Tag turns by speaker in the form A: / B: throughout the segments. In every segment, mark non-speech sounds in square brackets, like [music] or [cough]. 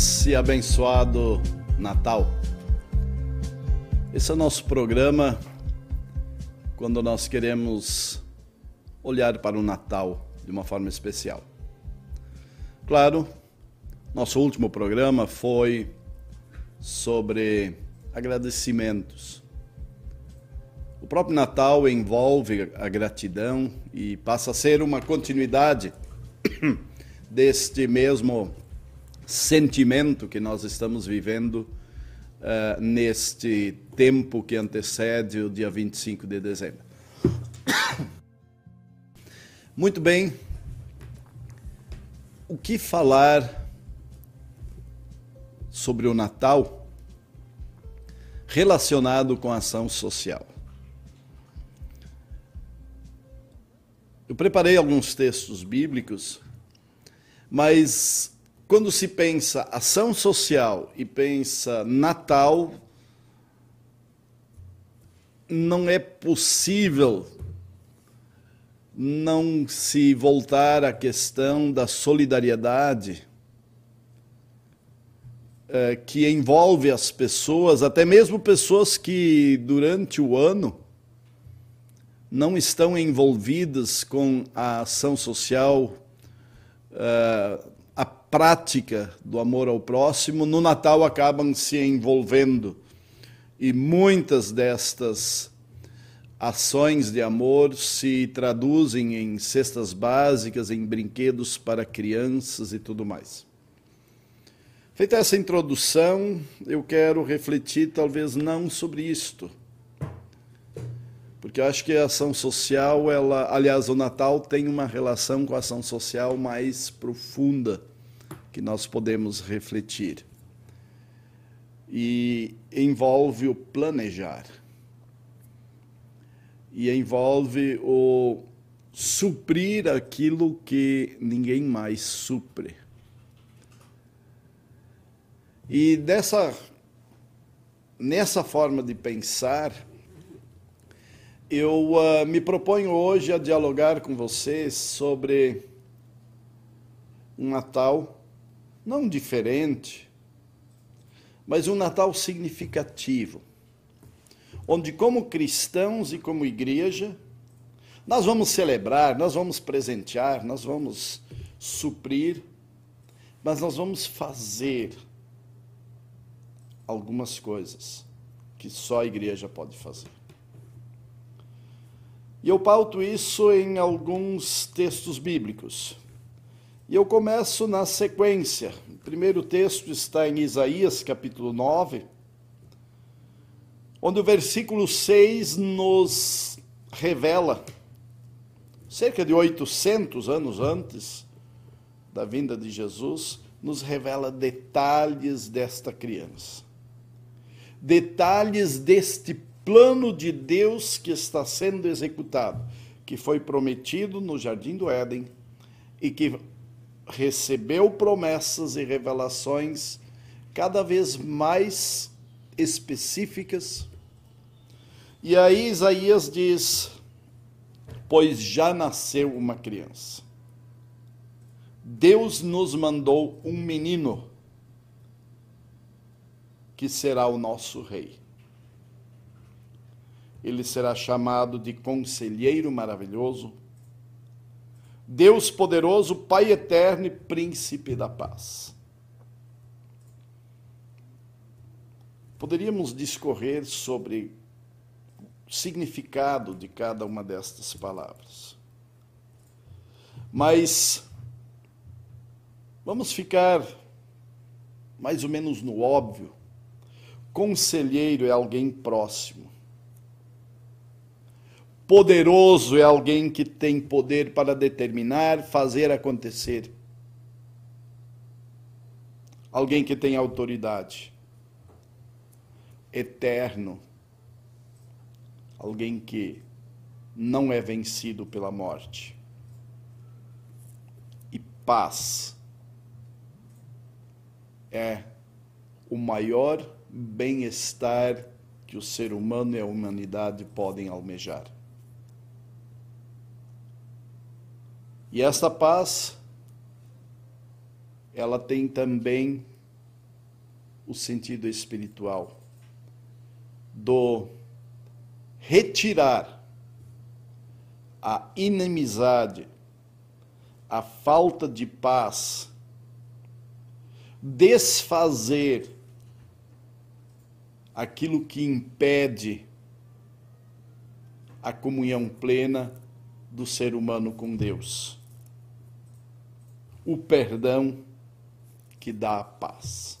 A: feliz e abençoado Natal. Esse é o nosso programa quando nós queremos olhar para o Natal de uma forma especial. Claro, nosso último programa foi sobre agradecimentos. O próprio Natal envolve a gratidão e passa a ser uma continuidade [coughs] deste mesmo sentimento que nós estamos vivendo uh, neste tempo que antecede o dia 25 de dezembro. Muito bem, o que falar sobre o Natal relacionado com a ação social? Eu preparei alguns textos bíblicos, mas quando se pensa ação social e pensa Natal, não é possível não se voltar à questão da solidariedade é, que envolve as pessoas, até mesmo pessoas que durante o ano não estão envolvidas com a ação social é, prática do amor ao próximo, no Natal acabam se envolvendo. E muitas destas ações de amor se traduzem em cestas básicas, em brinquedos para crianças e tudo mais. Feita essa introdução, eu quero refletir talvez não sobre isto, porque acho que a ação social, ela, aliás, o Natal tem uma relação com a ação social mais profunda que nós podemos refletir. E envolve o planejar. E envolve o suprir aquilo que ninguém mais supre. E dessa nessa forma de pensar, eu uh, me proponho hoje a dialogar com vocês sobre um Natal não diferente, mas um Natal significativo, onde, como cristãos e como igreja, nós vamos celebrar, nós vamos presentear, nós vamos suprir, mas nós vamos fazer algumas coisas que só a igreja pode fazer. E eu pauto isso em alguns textos bíblicos. E eu começo na sequência. O primeiro texto está em Isaías, capítulo 9, onde o versículo 6 nos revela, cerca de 800 anos antes da vinda de Jesus, nos revela detalhes desta criança. Detalhes deste plano de Deus que está sendo executado, que foi prometido no jardim do Éden e que recebeu promessas e revelações cada vez mais específicas. E aí Isaías diz: Pois já nasceu uma criança. Deus nos mandou um menino que será o nosso rei. Ele será chamado de Conselheiro Maravilhoso, Deus poderoso, Pai eterno e príncipe da paz. Poderíamos discorrer sobre o significado de cada uma destas palavras. Mas vamos ficar mais ou menos no óbvio. Conselheiro é alguém próximo Poderoso é alguém que tem poder para determinar, fazer acontecer. Alguém que tem autoridade. Eterno. Alguém que não é vencido pela morte. E paz é o maior bem-estar que o ser humano e a humanidade podem almejar. E esta paz, ela tem também o sentido espiritual do retirar a inimizade, a falta de paz, desfazer aquilo que impede a comunhão plena do ser humano com Deus. O perdão que dá a paz.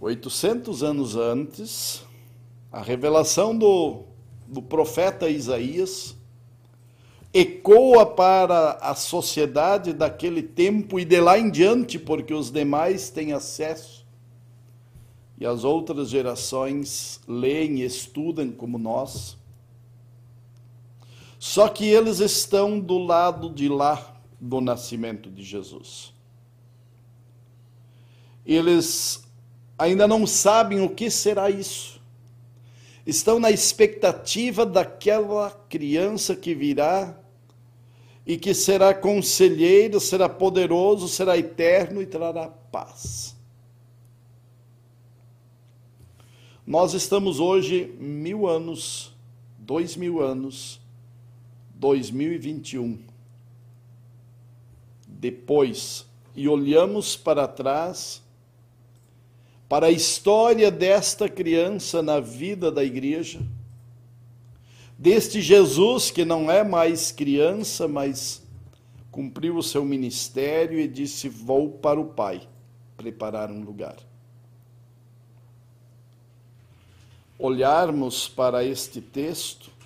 A: 800 anos antes, a revelação do, do profeta Isaías ecoa para a sociedade daquele tempo e de lá em diante, porque os demais têm acesso e as outras gerações leem estudam como nós. Só que eles estão do lado de lá do nascimento de Jesus. Eles ainda não sabem o que será isso. Estão na expectativa daquela criança que virá e que será conselheiro, será poderoso, será eterno e trará paz. Nós estamos hoje mil anos, dois mil anos, 2021. Depois, e olhamos para trás para a história desta criança na vida da igreja, deste Jesus que não é mais criança, mas cumpriu o seu ministério e disse: Vou para o Pai preparar um lugar. Olharmos para este texto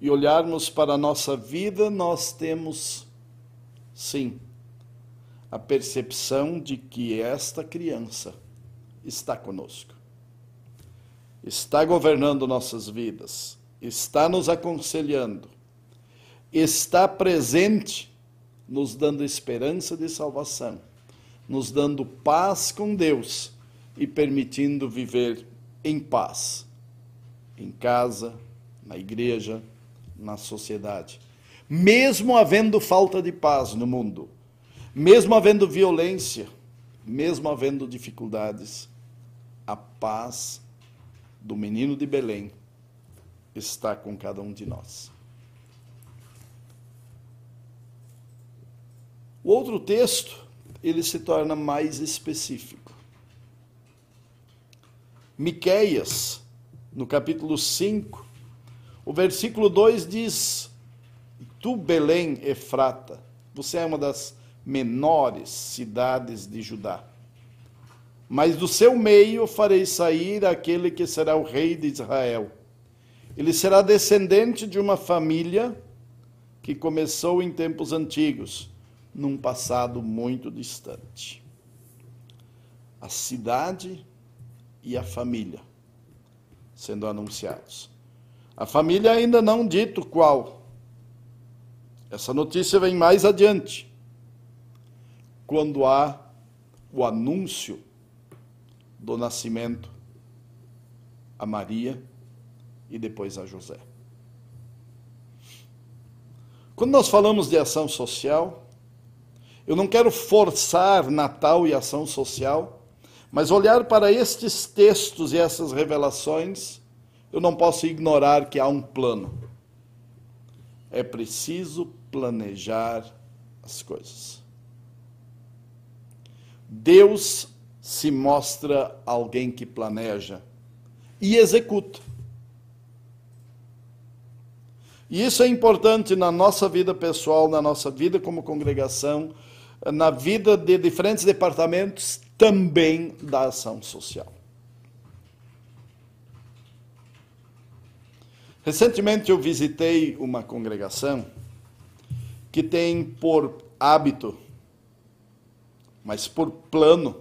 A: e olharmos para a nossa vida, nós temos, sim, a percepção de que esta criança está conosco. Está governando nossas vidas, está nos aconselhando, está presente, nos dando esperança de salvação, nos dando paz com Deus e permitindo viver em paz, em casa, na igreja, na sociedade. Mesmo havendo falta de paz no mundo, mesmo havendo violência, mesmo havendo dificuldades, a paz do menino de Belém está com cada um de nós. O outro texto, ele se torna mais específico. Miqueias, no capítulo 5, o versículo 2 diz: Tu, Belém, Efrata, você é uma das menores cidades de Judá mas do seu meio farei sair aquele que será o rei de Israel. Ele será descendente de uma família que começou em tempos antigos, num passado muito distante. A cidade e a família sendo anunciados. A família ainda não dito qual. Essa notícia vem mais adiante, quando há o anúncio do nascimento a Maria e depois a José. Quando nós falamos de ação social, eu não quero forçar Natal e ação social, mas olhar para estes textos e essas revelações, eu não posso ignorar que há um plano. É preciso planejar as coisas. Deus se mostra alguém que planeja e executa. E isso é importante na nossa vida pessoal, na nossa vida como congregação, na vida de diferentes departamentos também da ação social. Recentemente eu visitei uma congregação que tem por hábito, mas por plano,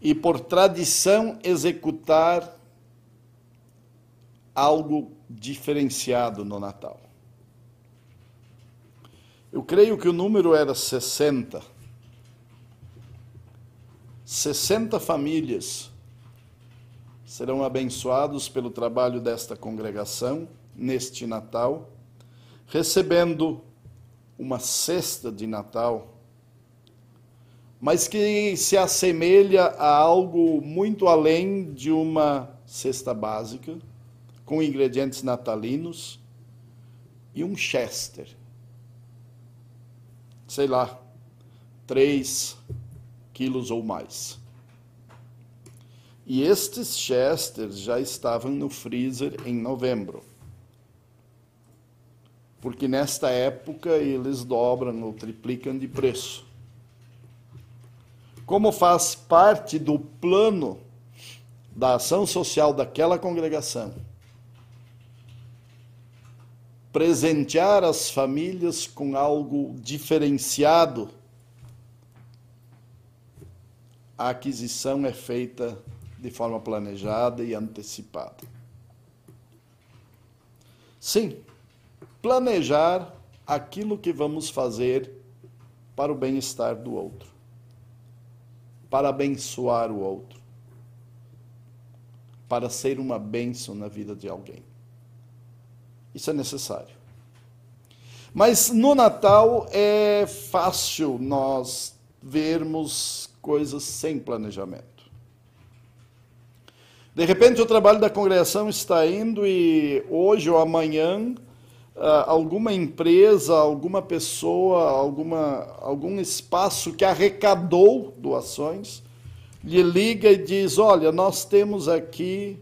A: e por tradição executar algo diferenciado no Natal. Eu creio que o número era 60. 60 famílias serão abençoados pelo trabalho desta congregação neste Natal, recebendo uma cesta de Natal mas que se assemelha a algo muito além de uma cesta básica, com ingredientes natalinos e um chester. Sei lá, três quilos ou mais. E estes chesters já estavam no freezer em novembro. Porque nesta época eles dobram ou triplicam de preço. Como faz parte do plano da ação social daquela congregação, presentear as famílias com algo diferenciado, a aquisição é feita de forma planejada e antecipada. Sim, planejar aquilo que vamos fazer para o bem-estar do outro, para abençoar o outro, para ser uma bênção na vida de alguém. Isso é necessário. Mas no Natal é fácil nós vermos coisas sem planejamento. De repente, o trabalho da congregação está indo e hoje ou amanhã, ah, alguma empresa, alguma pessoa, alguma, algum espaço que arrecadou doações, lhe liga e diz: Olha, nós temos aqui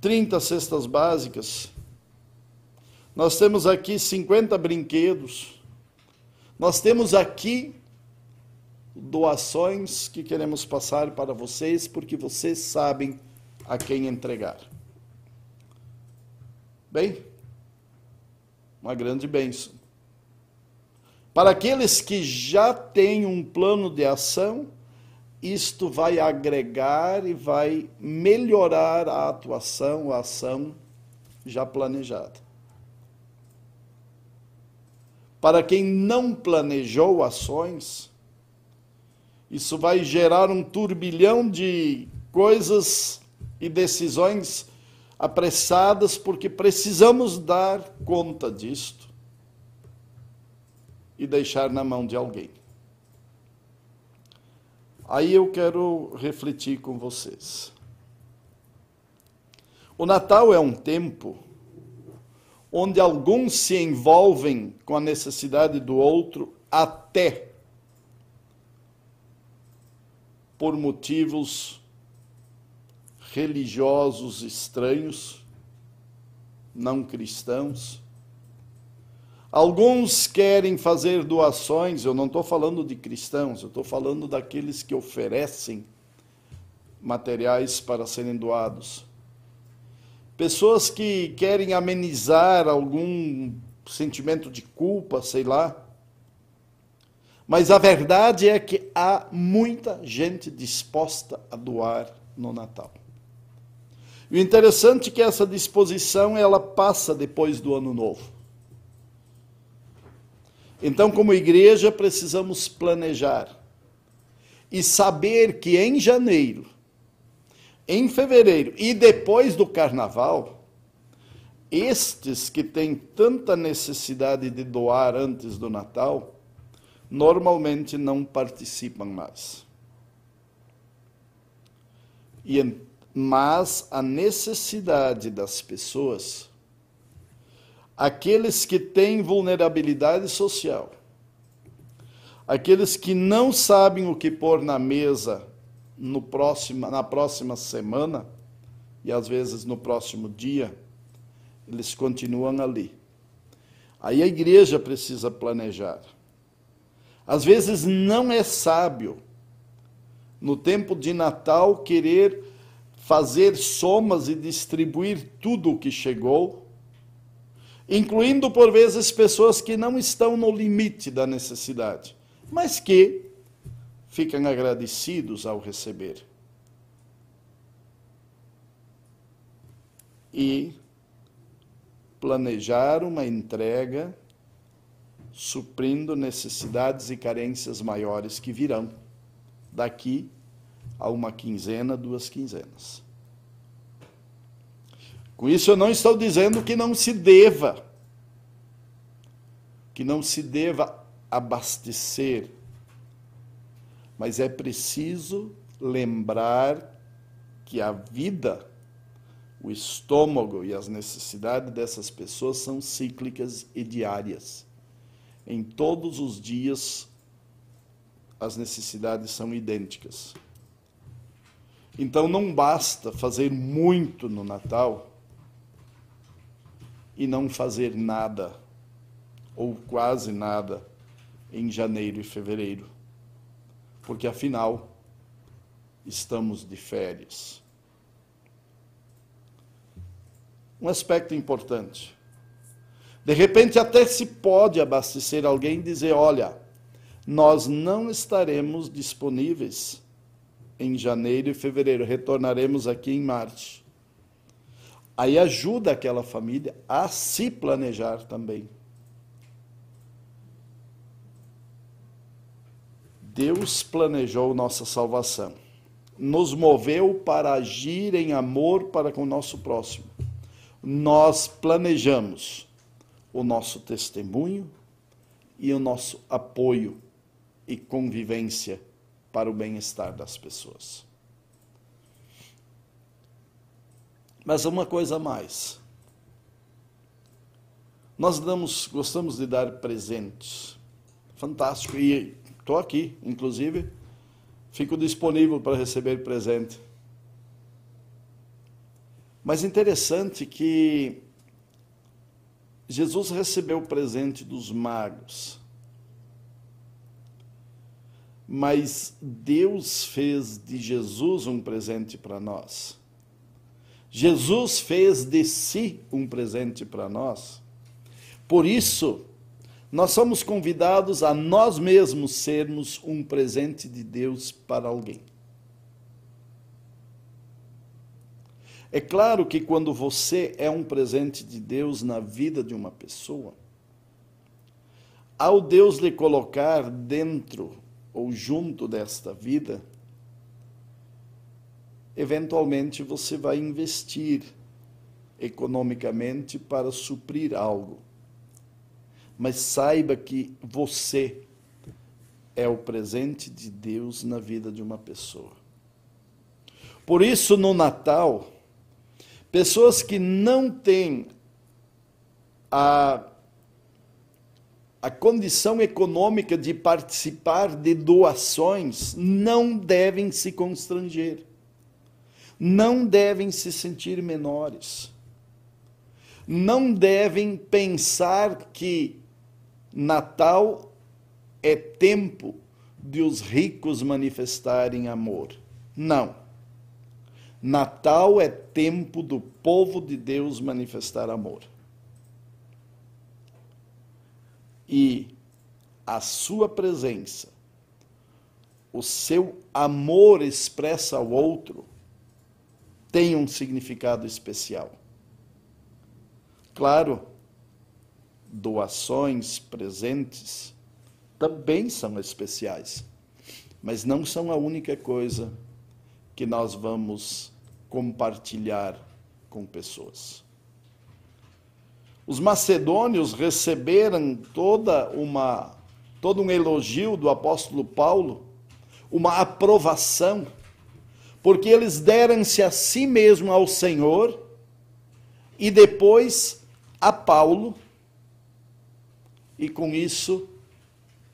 A: 30 cestas básicas, nós temos aqui 50 brinquedos, nós temos aqui doações que queremos passar para vocês, porque vocês sabem a quem entregar. Bem, uma grande bênção. Para aqueles que já têm um plano de ação, isto vai agregar e vai melhorar a atuação, a ação já planejada. Para quem não planejou ações, isso vai gerar um turbilhão de coisas e decisões apressadas, porque precisamos dar conta disto e deixar na mão de alguém. Aí eu quero refletir com vocês. O Natal é um tempo onde alguns se envolvem com a necessidade do outro até por motivos religiosos estranhos, não cristãos. Alguns querem fazer doações, eu não estou falando de cristãos, eu estou falando daqueles que oferecem materiais para serem doados. Pessoas que querem amenizar algum sentimento de culpa, sei lá, mas a verdade é que há muita gente disposta a doar no Natal. E o interessante é que essa disposição ela passa depois do Ano Novo. Então, como igreja, precisamos planejar e saber que em janeiro, em fevereiro e depois do carnaval, estes que têm tanta necessidade de doar antes do Natal, normalmente não participam mais. E, mas a necessidade das pessoas, aqueles que têm vulnerabilidade social, aqueles que não sabem o que pôr na mesa no próximo, na próxima semana, e às vezes no próximo dia, eles continuam ali. Aí a igreja precisa planejar. Às vezes não é sábio, no tempo de Natal, querer fazer somas e distribuir tudo o que chegou, incluindo por vezes pessoas que não estão no limite da necessidade, mas que ficam agradecidos ao receber. E planejar uma entrega suprindo necessidades e carências maiores que virão daqui a uma quinzena, duas quinzenas. Com isso, eu não estou dizendo que não se deva, que não se deva abastecer Mas é preciso lembrar que a vida, o estômago e as necessidades dessas pessoas são cíclicas e diárias. Em todos os dias, as necessidades são idênticas. Então não basta fazer muito no Natal e não fazer nada, ou quase nada, em janeiro e fevereiro. Porque afinal, estamos de férias. Um aspecto importante. De repente, até se pode abastecer alguém e dizer: olha, nós não estaremos disponíveis em janeiro e fevereiro, retornaremos aqui em março. Aí ajuda aquela família a se planejar também. Deus planejou nossa salvação nos moveu para agir em amor para com o nosso próximo. Nós planejamos o nosso testemunho e o nosso apoio e convivência para o bem-estar das pessoas. Mas uma coisa a mais. Nós damos, gostamos de dar presentes. Fantástico. E estou aqui, inclusive, Fico disponível para receber presente. Mas interessante que Jesus recebeu o presente dos magos. Mas Deus fez de Jesus um presente para nós. Jesus fez de si um presente para nós. Por isso, nós somos convidados a nós mesmos sermos um presente de Deus para alguém. É claro que quando você é um presente de Deus na vida de uma pessoa, ao Deus lhe colocar dentro ou junto desta vida, eventualmente você vai investir economicamente para suprir algo mas saiba que você é o presente de Deus na vida de uma pessoa. Por isso, no Natal, pessoas que não têm a, a condição econômica de participar de doações não devem se constranger, não devem se sentir menores, não devem pensar que Natal é tempo de os ricos manifestarem amor. Não. Natal é tempo do povo de Deus manifestar amor. E a sua presença, o seu amor expressa ao outro, tem um significado especial. Claro, doações, presentes, também são especiais, mas não são a única coisa que nós vamos compartilhar com pessoas. Os macedônios receberam toda uma todo um elogio do apóstolo Paulo, uma aprovação, porque eles deram-se a si mesmo ao Senhor e depois a Paulo e com isso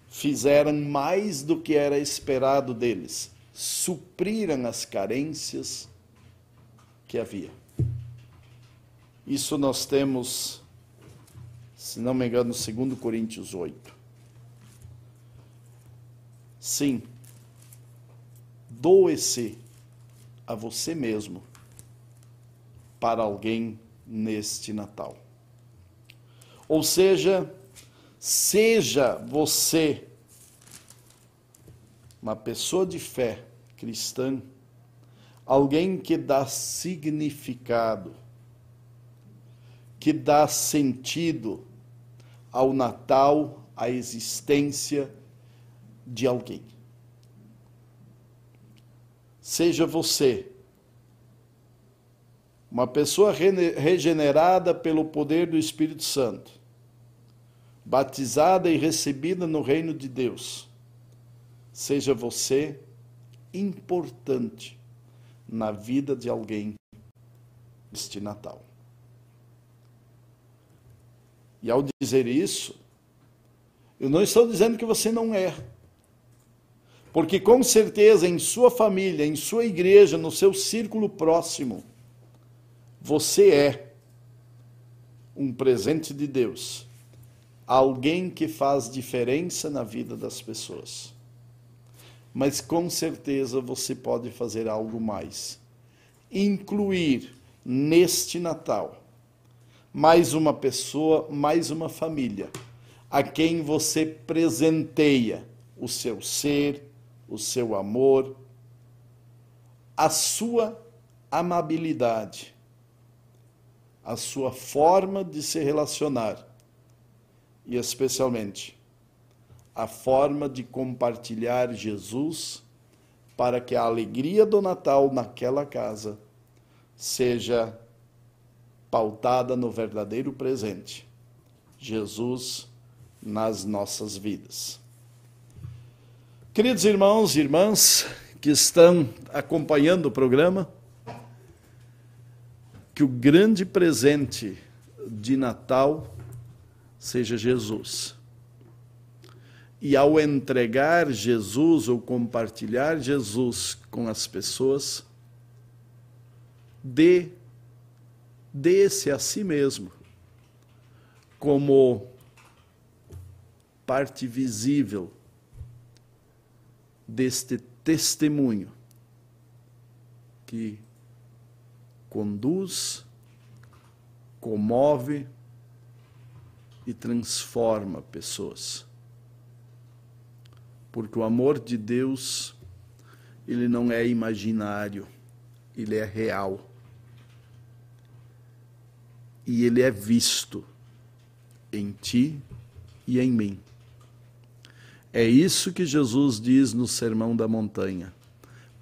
A: fizeram mais do que era esperado deles, supriram as carências que havia. Isso nós temos, se não me engano, 2 Coríntios 8. Sim, doe-se a você mesmo para alguém neste Natal. Ou seja, Seja você uma pessoa de fé cristã, alguém que dá significado, que dá sentido ao Natal, à existência de alguém. Seja você uma pessoa regenerada pelo poder do Espírito Santo batizada e recebida no reino de Deus, seja você importante na vida de alguém este Natal. E ao dizer isso, eu não estou dizendo que você não é. Porque com certeza em sua família, em sua igreja, no seu círculo próximo, você é um presente de Deus, alguém que faz diferença na vida das pessoas. Mas com certeza você pode fazer algo mais. Incluir neste Natal mais uma pessoa, mais uma família, a quem você presenteia o seu ser, o seu amor, a sua amabilidade, a sua forma de se relacionar e, especialmente, a forma de compartilhar Jesus para que a alegria do Natal naquela casa seja pautada no verdadeiro presente, Jesus nas nossas vidas. Queridos irmãos e irmãs que estão acompanhando o programa, que o grande presente de Natal seja Jesus. E ao entregar Jesus ou compartilhar Jesus com as pessoas, dê dê-se a si mesmo como parte visível deste testemunho que conduz, comove e transforma pessoas. Porque o amor de Deus, ele não é imaginário, ele é real e ele é visto em ti e em mim. É isso que Jesus diz no Sermão da Montanha,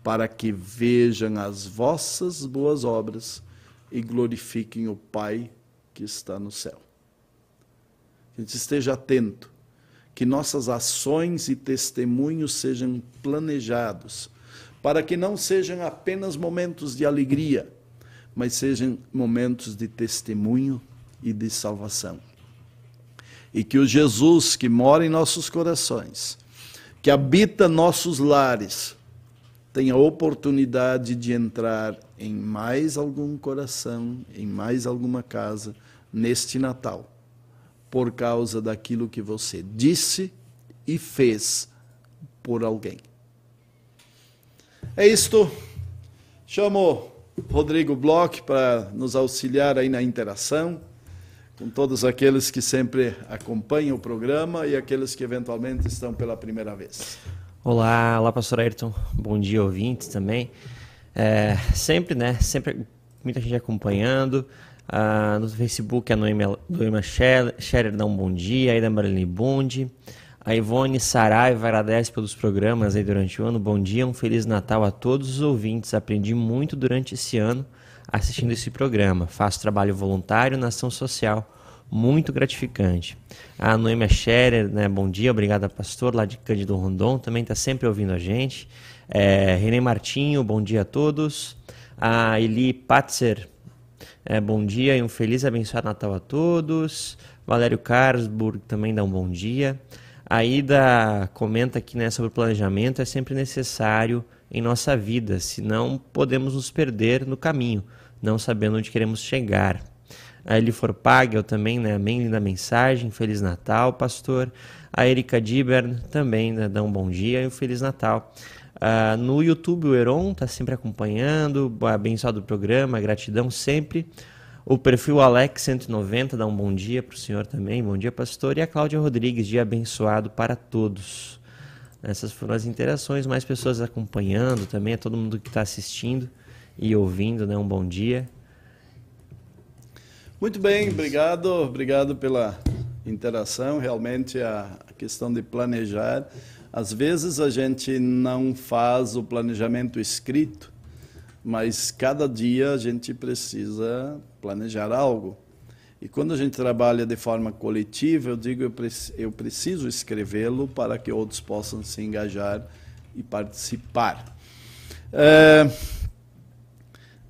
A: para que vejam as vossas boas obras e glorifiquem o Pai que está no céu. Que a gente esteja atento, que nossas ações e testemunhos sejam planejados, para que não sejam apenas momentos de alegria, mas sejam momentos de testemunho e de salvação. E que o Jesus que mora em nossos corações, que habita nossos lares, tenha oportunidade de entrar em mais algum coração, em mais alguma casa neste Natal, por causa daquilo que você disse e fez por alguém. É isto. Chamo Rodrigo Bloch para nos auxiliar aí na interação com todos aqueles que sempre acompanham o programa e aqueles que eventualmente estão pela primeira vez.
B: Olá, olá, pastor Ayrton. Bom dia, ouvintes também. É, sempre, né? Sempre muita gente acompanhando. Ah, no Facebook, a Noema, Noema Scherer dá um bom dia. Aí da Marilene Bond. A Ivone Saraiva agradece pelos programas aí durante o ano. Bom dia, um Feliz Natal a todos os ouvintes. Aprendi muito durante esse ano assistindo esse programa. Faço trabalho voluntário na ação social, muito gratificante. A Noêmia Scherer, né, bom dia, obrigada pastor, lá de Cândido Rondon, também está sempre ouvindo a gente. É, Renê Martinho, bom dia a todos. A Eli Patzer, é, bom dia e um feliz abençoado Natal a todos. Valério Carlsburg também dá um bom dia. A Ida comenta que né, sobre o planejamento é sempre necessário em nossa vida, senão podemos nos perder no caminho, não sabendo onde queremos chegar. A Elifor Pagel também, né? Amém, linda mensagem. Feliz Natal, pastor. A Erika Dibern também né, dá um bom dia e um Feliz Natal. Uh, no YouTube, o Heron está sempre acompanhando. Abençoado o programa, gratidão sempre. O perfil Alex190 dá um bom dia para o senhor também. Bom dia, pastor. E a Cláudia Rodrigues, dia abençoado para todos. Essas foram as interações, mais pessoas acompanhando também, a todo mundo que está assistindo e ouvindo, né? Um bom dia.
A: Muito bem, obrigado, obrigado pela interação. Realmente a questão de planejar, às vezes a gente não faz o planejamento escrito, mas cada dia a gente precisa planejar algo. E quando a gente trabalha de forma coletiva, eu digo eu, preciso escrevê-lo para que outros possam se engajar e participar. É,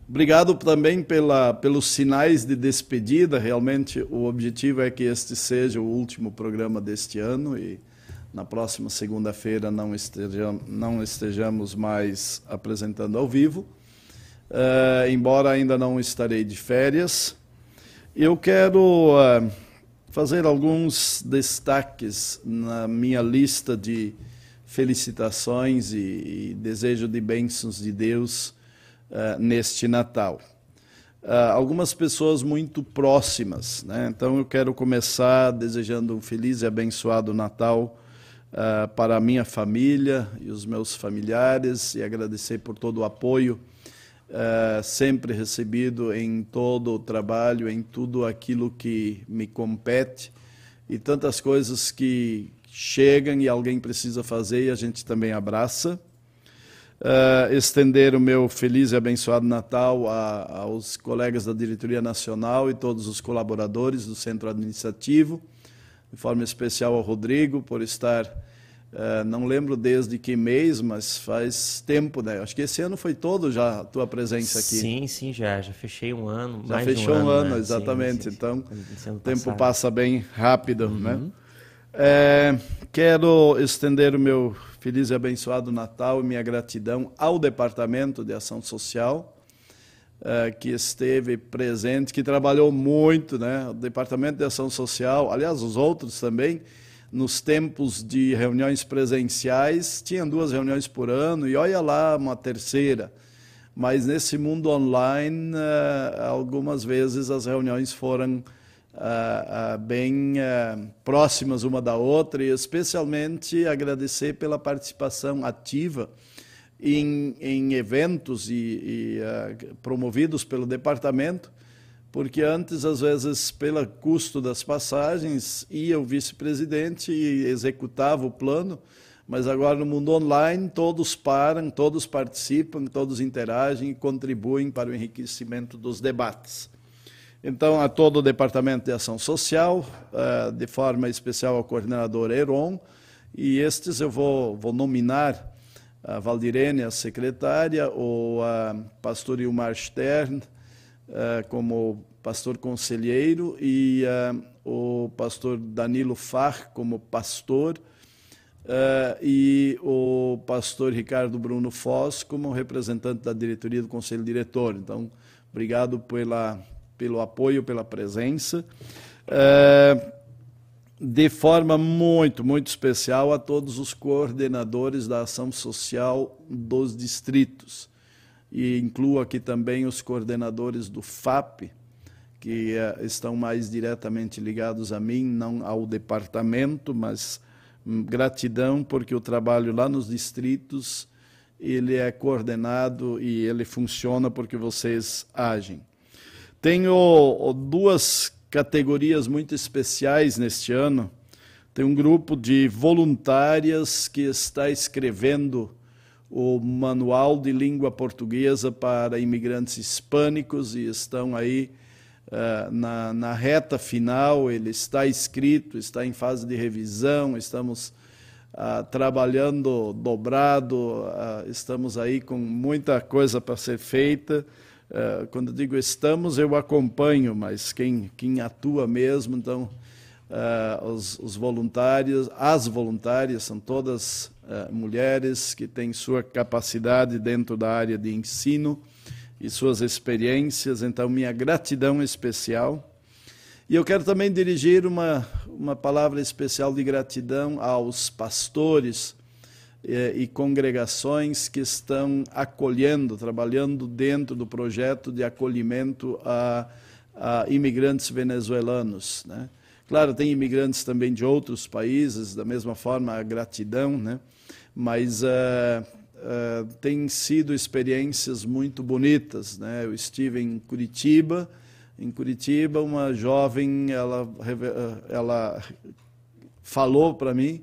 A: obrigado também pela, pelos sinais de despedida. Realmente, o objetivo é que este seja o último programa deste ano e na próxima segunda-feira não, não estejamos mais apresentando ao vivo. Uh, embora ainda não estarei de férias. Eu quero uh, fazer alguns destaques na minha lista de felicitações e, e desejo de bênçãos de Deus uh, neste Natal. Uh, algumas pessoas muito próximas, né? então eu quero começar desejando um feliz e abençoado Natal uh, para a minha família e os meus familiares e agradecer por todo o apoio uh, sempre recebido em todo o trabalho, em tudo aquilo que me compete e tantas coisas que chegam e alguém precisa fazer e a gente também abraça. Uh, estender o meu feliz e abençoado Natal a, aos colegas da Diretoria Nacional e todos os colaboradores do Centro Administrativo, de forma especial ao Rodrigo por estar Uh, não lembro desde que mês, mas faz tempo, né? Acho que esse ano foi todo já a tua presença aqui.
B: Sim, sim, já. Já fechei um ano.
A: Já fechou um, um ano, né? exatamente. Sim, sim, então, o tempo passado. passa bem rápido, uhum. né? É, quero estender o meu feliz e abençoado Natal e minha gratidão ao Departamento de Ação Social, é, que esteve presente, que trabalhou muito, né? O Departamento de Ação Social, aliás, os outros também, nos tempos de reuniões presenciais, tinham duas reuniões por ano, e olha lá uma terceira. Mas nesse mundo online, uh, algumas vezes as reuniões foram uh, bem próximas uma da outra, e especialmente agradecer pela participação ativa em, em eventos e, e promovidos pelo departamento, porque antes, às vezes, pelo custo das passagens, ia o vice-presidente e executava o plano, mas agora no mundo online todos param, todos participam, todos interagem e contribuem para o enriquecimento dos debates. Então, a todo o Departamento de Ação Social, eh, de forma especial ao coordenador Heron, e estes eu vou, vou nominar a Valdirene, a secretária, o a pastor Ilmar Stern, uh, como pastor conselheiro e uh, o pastor Danilo Far como pastor uh, e o pastor Ricardo Bruno Foz como representante da diretoria do conselho diretor. Então, obrigado pela, pelo apoio, pela presença. De forma muito, muito especial a todos os coordenadores da ação social dos distritos e incluo aqui também os coordenadores do FAP, que uh, estão mais diretamente ligados a mim, não ao departamento, mas um, gratidão porque o trabalho lá nos distritos ele é coordenado e ele funciona porque vocês agem. Tenho duas categorias muito especiais neste ano. Tem um grupo de voluntárias que está escrevendo o Manual de Língua Portuguesa para Imigrantes Hispânicos e estão aí uh, na, na reta final. Ele está escrito, está em fase de revisão, estamos uh, trabalhando dobrado, uh, estamos aí com muita coisa para ser feita. Quando digo estamos, eu acompanho, mas quem, quem atua mesmo, então. Uh, os, os, voluntários, as voluntárias são todas uh, mulheres que têm sua capacidade dentro da área de ensino e suas experiências, então minha gratidão especial. E eu quero também dirigir uma, uma palavra especial de gratidão aos pastores eh, e congregações que estão acolhendo, trabalhando dentro do projeto de acolhimento a, a imigrantes venezuelanos, né? Claro, tem imigrantes também de outros países, da mesma forma, a gratidão, né? mas uh, uh, tem sido experiências muito bonitas. Né? Eu estive em Curitiba, em Curitiba, uma jovem, ela, ela falou para mim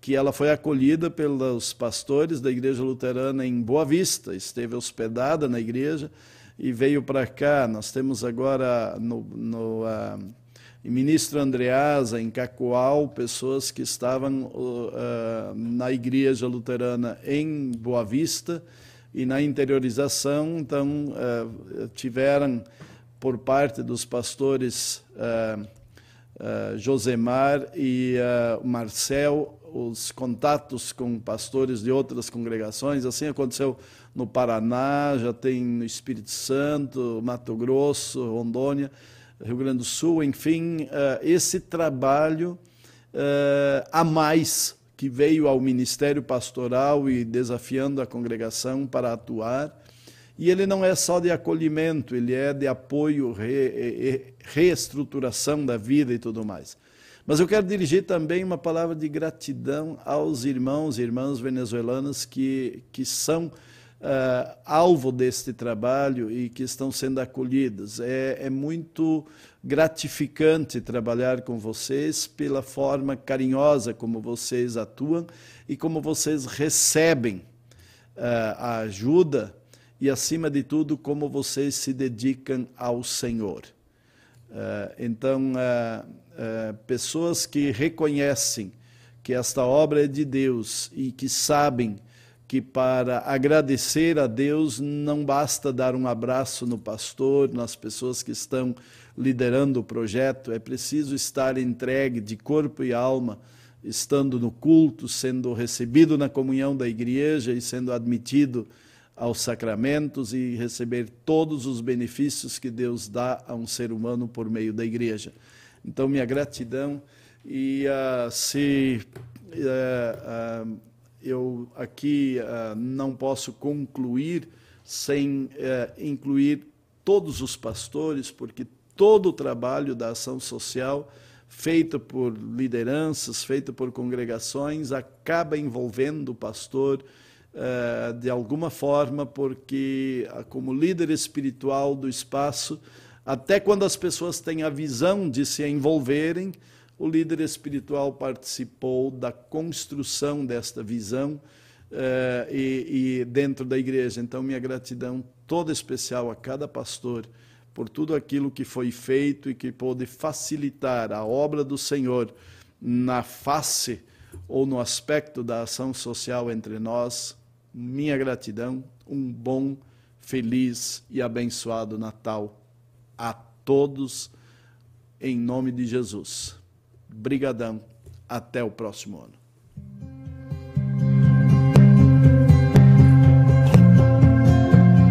A: que ela foi acolhida pelos pastores da igreja luterana em Boa Vista, esteve hospedada na igreja e veio para cá. Nós temos agora no, no uh, Ministro Andreasa, em Cacoal, pessoas que estavam uh, na igreja luterana em Boa Vista e na interiorização, então uh, tiveram por parte dos pastores Josemar e Marcel os contatos com pastores de outras congregações. Assim aconteceu no Paraná, já tem no Espírito Santo, Mato Grosso, Rondônia. Rio Grande do Sul, enfim, uh, esse trabalho uh, a mais que veio ao ministério pastoral e desafiando a congregação para atuar. E ele não é só de acolhimento, ele é de apoio, re, reestruturação da vida e tudo mais. Mas eu quero dirigir também uma palavra de gratidão aos irmãos e irmãs venezuelanas que, que são uh, alvo deste trabalho e que estão sendo acolhidas. É, é muito gratificante trabalhar com vocês pela forma carinhosa como vocês atuam e como vocês recebem uh, a ajuda e, acima de tudo, como vocês se dedicam ao Senhor. Uh, então, uh, uh, pessoas que reconhecem que esta obra é de Deus e que sabem que para agradecer a Deus não basta dar um abraço no pastor, nas pessoas que estão liderando o projeto, é preciso estar entregue de corpo e alma, estando no culto, sendo recebido na comunhão da igreja e sendo admitido aos sacramentos e receber todos os benefícios que Deus dá a um ser humano por meio da igreja. Então, minha gratidão. E uh, se uh, uh, eu aqui uh, não posso concluir sem uh, incluir todos os pastores, porque todo o trabalho da ação social feito por lideranças, feito por congregações, acaba envolvendo o pastor uh, de alguma forma, porque como líder espiritual do espaço, até quando as pessoas têm a visão de se envolverem, o líder espiritual participou da construção desta visão uh, e, e, dentro da igreja. Então, minha gratidão toda especial a cada pastor por tudo aquilo que foi feito e que pôde facilitar a obra do Senhor na face ou no aspecto da ação social entre nós. Minha gratidão, um bom, feliz e abençoado Natal a todos, em nome de Jesus. Brigadão. Até o próximo ano.